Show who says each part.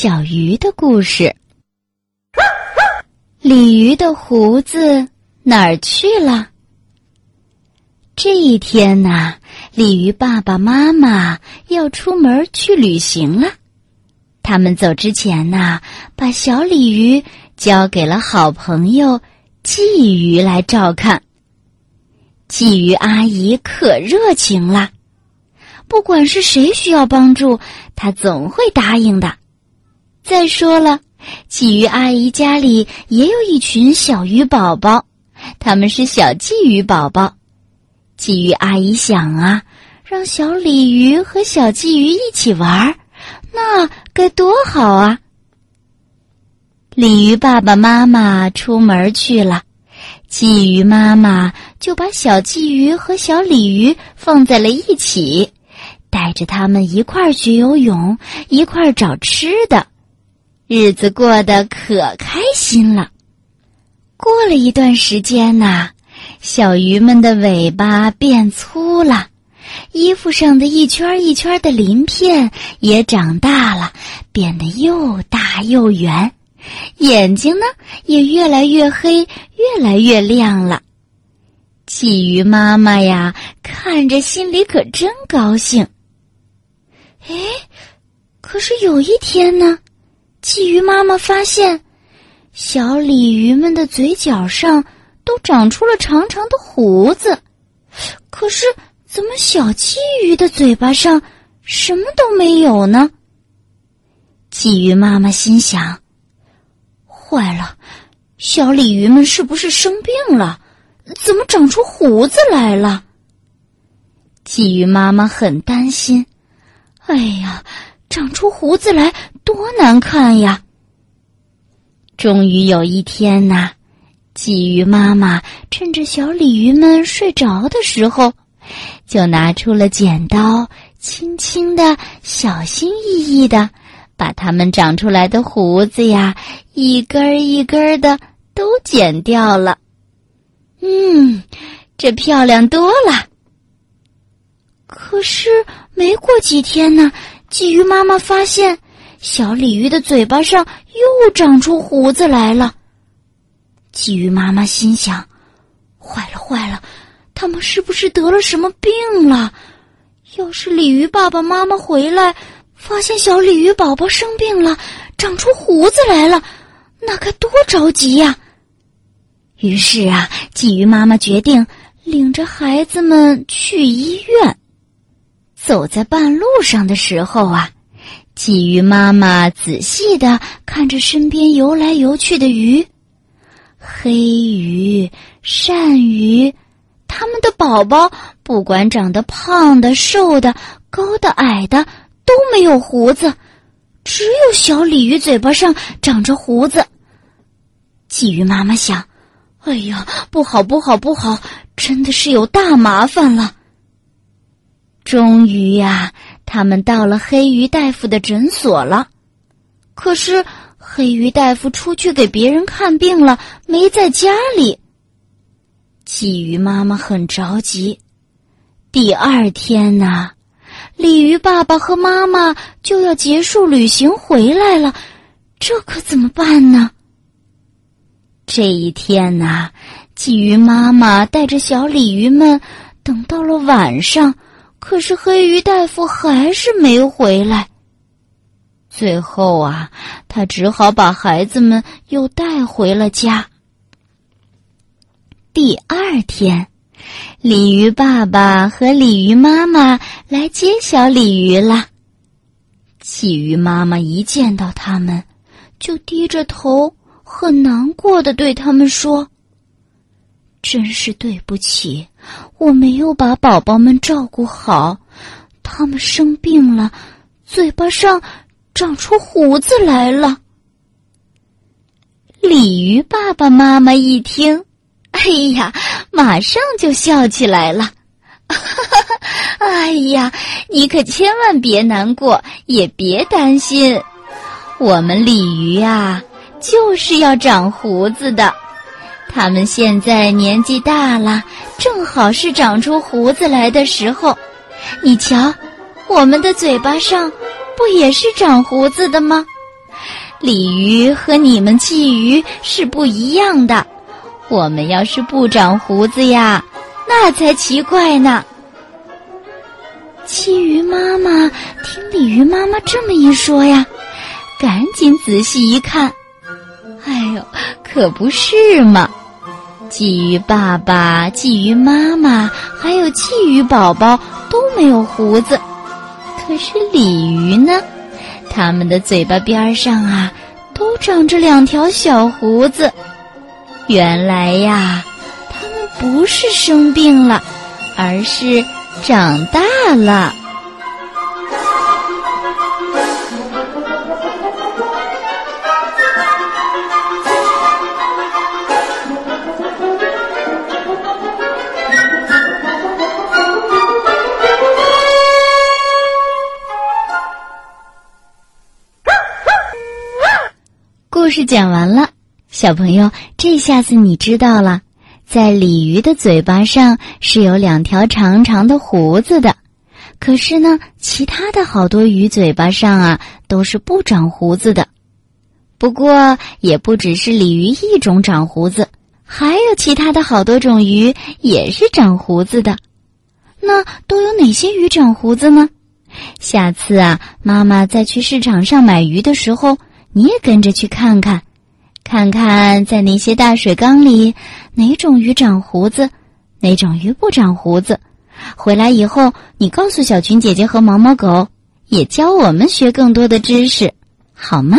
Speaker 1: 小鱼的故事。鲤鱼的胡子哪儿去了？这一天呐，鲤鱼爸爸妈妈要出门去旅行了。他们走之前呐，把小鲤鱼交给了好朋友鲫鱼来照看。鲫鱼阿姨可热情了，不管是谁需要帮助，她总会答应的。再说了，鲫鱼阿姨家里也有一群小鱼宝宝，他们是小鲫鱼宝宝。鲫鱼阿姨想啊，让小鲤鱼和小鲫鱼一起玩儿，那该多好啊！鲤鱼爸爸妈妈出门去了，鲫鱼妈妈就把小鲫鱼和小鲤鱼放在了一起，带着他们一块儿学游泳，一块儿找吃的。日子过得可开心了。过了一段时间呐，小鱼们的尾巴变粗了，衣服上的一圈一圈的鳞片也长大了，变得又大又圆，眼睛呢也越来越黑，越来越亮了。鲫鱼妈妈呀，看着心里可真高兴。哎，可是有一天呢？鲫鱼妈妈发现，小鲤鱼们的嘴角上都长出了长长的胡子，可是怎么小鲫鱼的嘴巴上什么都没有呢？鲫鱼妈妈心想：坏了，小鲤鱼们是不是生病了？怎么长出胡子来了？鲫鱼妈妈很担心。哎呀！长出胡子来多难看呀！终于有一天呐，鲫鱼妈妈趁着小鲤鱼们睡着的时候，就拿出了剪刀，轻轻的、小心翼翼的，把它们长出来的胡子呀，一根儿一根儿的都剪掉了。嗯，这漂亮多了。可是没过几天呢。鲫鱼妈妈发现，小鲤鱼的嘴巴上又长出胡子来了。鲫鱼妈妈心想：“坏了，坏了，他们是不是得了什么病了？要是鲤鱼爸爸妈妈回来，发现小鲤鱼宝宝生病了，长出胡子来了，那该多着急呀！”于是啊，鲫鱼妈妈决定领着孩子们去医院。走在半路上的时候啊，鲫鱼妈妈仔细的看着身边游来游去的鱼，黑鱼、鳝鱼，它们的宝宝不管长得胖的、瘦的、高的、矮的都没有胡子，只有小鲤鱼嘴巴上长着胡子。鲫鱼妈妈想：“哎呀，不好，不好，不好，真的是有大麻烦了。”终于呀，他们到了黑鱼大夫的诊所了。可是黑鱼大夫出去给别人看病了，没在家里。鲫鱼妈妈很着急。第二天呢，鲤鱼爸爸和妈妈就要结束旅行回来了，这可怎么办呢？这一天呐，鲫鱼妈妈带着小鲤鱼们等到了晚上。可是黑鱼大夫还是没回来。最后啊，他只好把孩子们又带回了家。第二天，鲤鱼爸爸和鲤鱼妈妈来接小鲤鱼了。鲫鱼妈妈一见到他们，就低着头，很难过的对他们说。真是对不起，我没有把宝宝们照顾好，他们生病了，嘴巴上长出胡子来了。鲤鱼爸爸妈妈一听，哎呀，马上就笑起来了。哎呀，你可千万别难过，也别担心，我们鲤鱼啊，就是要长胡子的。他们现在年纪大了，正好是长出胡子来的时候。你瞧，我们的嘴巴上不也是长胡子的吗？鲤鱼和你们鲫鱼是不一样的。我们要是不长胡子呀，那才奇怪呢。”鲫鱼妈妈听鲤鱼妈妈这么一说呀，赶紧仔细一看，哎呦，可不是嘛！鲫鱼爸爸、鲫鱼妈妈还有鲫鱼宝宝都没有胡子，可是鲤鱼呢？它们的嘴巴边上啊，都长着两条小胡子。原来呀，它们不是生病了，而是……长大了。故事讲完了，小朋友，这下子你知道了。在鲤鱼的嘴巴上是有两条长长的胡子的，可是呢，其他的好多鱼嘴巴上啊都是不长胡子的。不过，也不只是鲤鱼一种长胡子，还有其他的好多种鱼也是长胡子的。那都有哪些鱼长胡子呢？下次啊，妈妈再去市场上买鱼的时候，你也跟着去看看。看看在那些大水缸里，哪种鱼长胡子，哪种鱼不长胡子。回来以后，你告诉小群姐姐和毛毛狗，也教我们学更多的知识，好吗？